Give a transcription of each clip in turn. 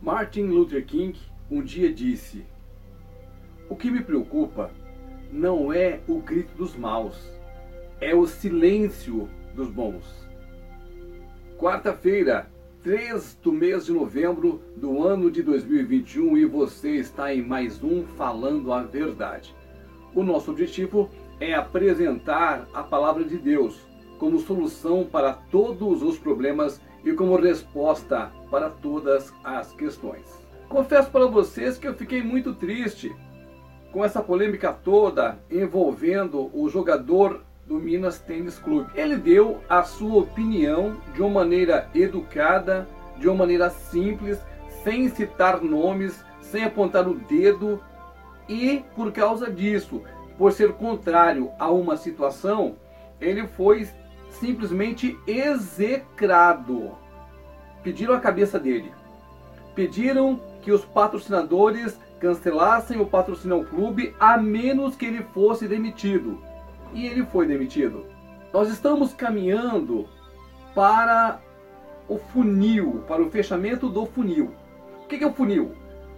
Martin Luther King um dia disse: O que me preocupa não é o grito dos maus, é o silêncio dos bons. Quarta-feira, 3 do mês de novembro do ano de 2021 e você está em mais um Falando a Verdade. O nosso objetivo é apresentar a palavra de Deus como solução para todos os problemas e como resposta para todas as questões. Confesso para vocês que eu fiquei muito triste com essa polêmica toda envolvendo o jogador do Minas Tênis Clube. Ele deu a sua opinião de uma maneira educada, de uma maneira simples, sem citar nomes, sem apontar o dedo e por causa disso, por ser contrário a uma situação, ele foi simplesmente execrado. Pediram a cabeça dele. Pediram que os patrocinadores cancelassem o patrocínio ao clube a menos que ele fosse demitido. E ele foi demitido. Nós estamos caminhando para o funil, para o fechamento do funil. O que é o funil?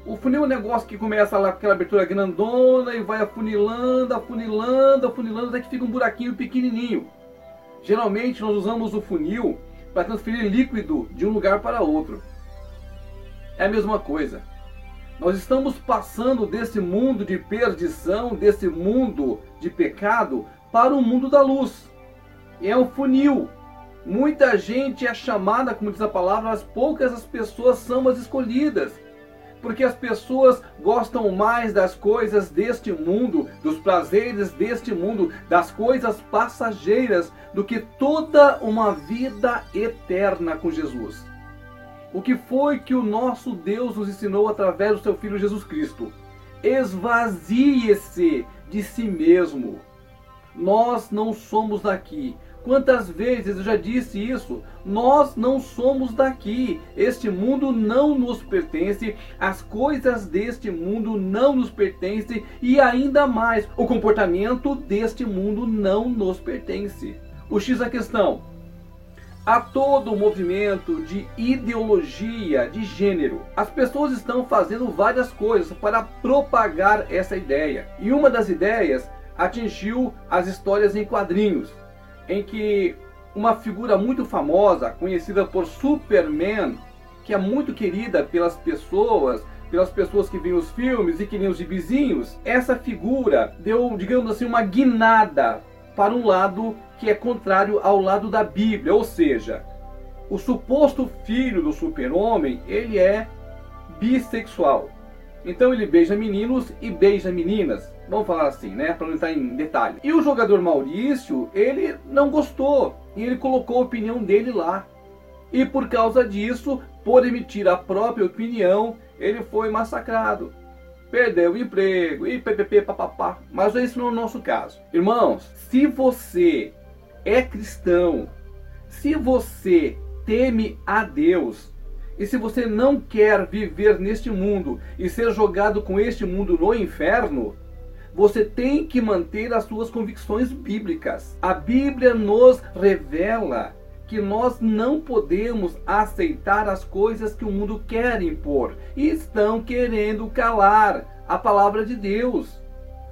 O funil é um negócio que começa lá com aquela abertura grandona e vai afunilando, afunilando, afunilando, até que fica um buraquinho pequenininho. Geralmente nós usamos o funil para transferir líquido de um lugar para outro. É a mesma coisa. Nós estamos passando desse mundo de perdição, desse mundo de pecado, para o mundo da luz. É um funil. Muita gente é chamada, como diz a palavra, mas poucas as pessoas são as escolhidas. Porque as pessoas gostam mais das coisas deste mundo, dos prazeres deste mundo, das coisas passageiras, do que toda uma vida eterna com Jesus. O que foi que o nosso Deus nos ensinou através do seu Filho Jesus Cristo? Esvazie-se de si mesmo. Nós não somos daqui. Quantas vezes eu já disse isso? Nós não somos daqui. Este mundo não nos pertence, as coisas deste mundo não nos pertencem e ainda mais, o comportamento deste mundo não nos pertence. O X a questão: a todo o movimento de ideologia de gênero. As pessoas estão fazendo várias coisas para propagar essa ideia. E uma das ideias atingiu as histórias em quadrinhos, em que uma figura muito famosa, conhecida por Superman, que é muito querida pelas pessoas, pelas pessoas que veem os filmes e que nem os gibizinhos, essa figura deu, digamos assim, uma guinada para um lado que é contrário ao lado da Bíblia, ou seja, o suposto filho do super-homem, ele é bissexual. Então ele beija meninos e beija meninas. Vamos falar assim, né? Para não entrar em detalhe. E o jogador Maurício, ele não gostou. E ele colocou a opinião dele lá. E por causa disso, por emitir a própria opinião, ele foi massacrado perdeu o emprego e ppp papapá. Mas esse não é o nosso caso. Irmãos, se você é cristão, se você teme a Deus, e se você não quer viver neste mundo e ser jogado com este mundo no inferno, você tem que manter as suas convicções bíblicas. A Bíblia nos revela que nós não podemos aceitar as coisas que o mundo quer impor e estão querendo calar a palavra de Deus.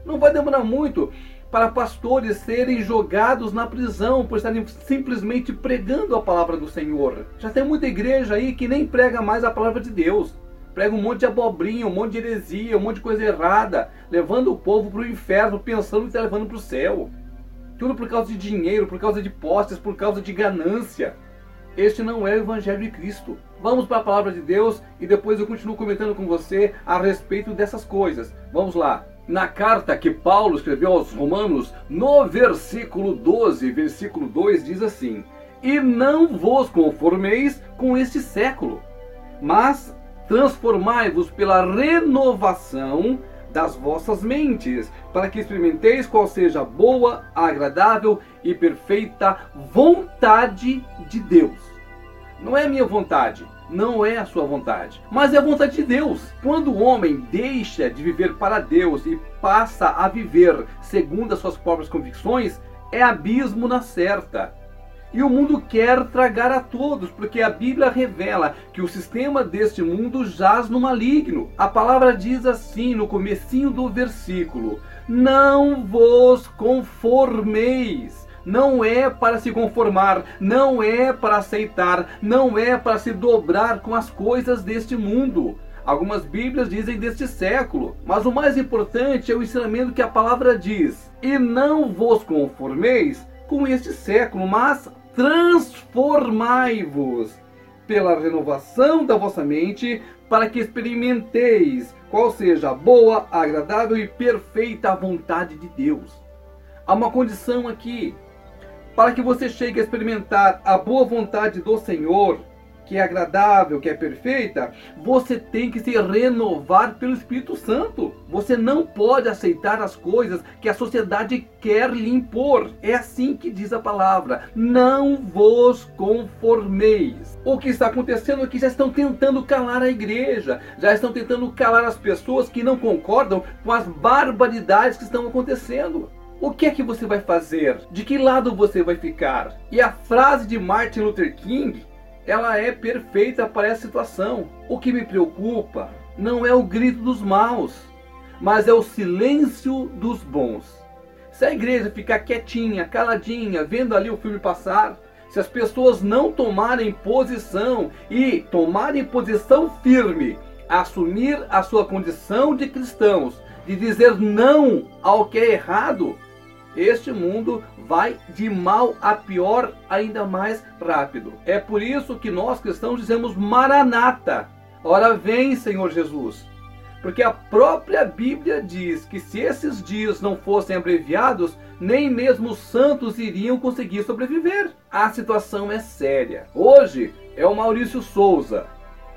Não vai demorar muito para pastores serem jogados na prisão por estarem simplesmente pregando a palavra do Senhor. Já tem muita igreja aí que nem prega mais a palavra de Deus. Prega um monte de abobrinha, um monte de heresia, um monte de coisa errada, levando o povo para o inferno, pensando que está levando para o céu. Tudo por causa de dinheiro, por causa de postes, por causa de ganância. Este não é o Evangelho de Cristo. Vamos para a palavra de Deus e depois eu continuo comentando com você a respeito dessas coisas. Vamos lá. Na carta que Paulo escreveu aos Romanos, no versículo 12, versículo 2, diz assim: E não vos conformeis com este século, mas transformai-vos pela renovação das vossas mentes, para que experimenteis qual seja a boa, agradável e perfeita vontade de Deus. Não é minha vontade, não é a sua vontade, mas é a vontade de Deus. Quando o homem deixa de viver para Deus e passa a viver segundo as suas próprias convicções, é abismo na certa. E o mundo quer tragar a todos, porque a Bíblia revela que o sistema deste mundo jaz no maligno. A palavra diz assim no comecinho do versículo: Não vos conformeis. Não é para se conformar, não é para aceitar, não é para se dobrar com as coisas deste mundo. Algumas Bíblias dizem deste século, mas o mais importante é o ensinamento que a palavra diz: E não vos conformeis com este século, mas transformai-vos pela renovação da vossa mente, para que experimenteis qual seja a boa, agradável e perfeita vontade de Deus. Há uma condição aqui para que você chegue a experimentar a boa vontade do Senhor que é agradável, que é perfeita, você tem que se renovar pelo Espírito Santo. Você não pode aceitar as coisas que a sociedade quer lhe impor. É assim que diz a palavra: não vos conformeis. O que está acontecendo é que já estão tentando calar a igreja, já estão tentando calar as pessoas que não concordam com as barbaridades que estão acontecendo. O que é que você vai fazer? De que lado você vai ficar? E a frase de Martin Luther King ela é perfeita para essa situação. O que me preocupa não é o grito dos maus, mas é o silêncio dos bons. Se a igreja ficar quietinha, caladinha, vendo ali o filme passar, se as pessoas não tomarem posição e tomarem posição firme, assumir a sua condição de cristãos, de dizer não ao que é errado, este mundo vai de mal a pior ainda mais rápido. É por isso que nós cristãos dizemos Maranata. Ora vem, Senhor Jesus. Porque a própria Bíblia diz que se esses dias não fossem abreviados, nem mesmo os santos iriam conseguir sobreviver. A situação é séria. Hoje é o Maurício Souza,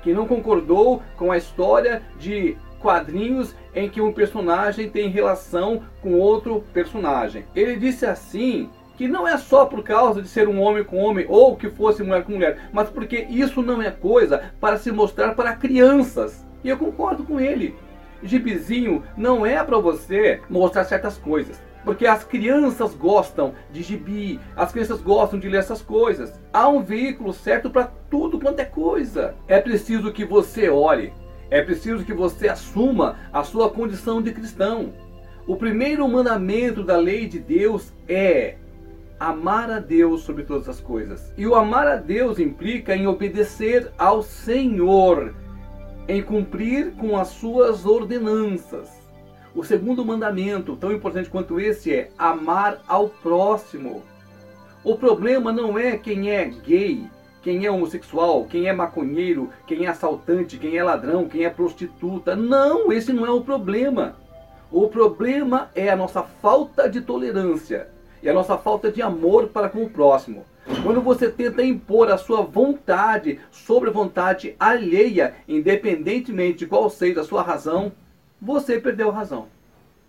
que não concordou com a história de quadrinhos em que um personagem tem relação com outro personagem. Ele disse assim que não é só por causa de ser um homem com homem ou que fosse mulher com mulher, mas porque isso não é coisa para se mostrar para crianças. E eu concordo com ele. Gibizinho não é para você mostrar certas coisas. Porque as crianças gostam de gibi, as crianças gostam de ler essas coisas. Há um veículo certo para tudo quanto é coisa. É preciso que você olhe é preciso que você assuma a sua condição de cristão. O primeiro mandamento da lei de Deus é amar a Deus sobre todas as coisas. E o amar a Deus implica em obedecer ao Senhor, em cumprir com as suas ordenanças. O segundo mandamento, tão importante quanto esse, é amar ao próximo. O problema não é quem é gay, quem é homossexual, quem é maconheiro, quem é assaltante, quem é ladrão, quem é prostituta. Não, esse não é o problema. O problema é a nossa falta de tolerância e a nossa falta de amor para com o próximo. Quando você tenta impor a sua vontade sobre a vontade alheia, independentemente de qual seja a sua razão, você perdeu a razão.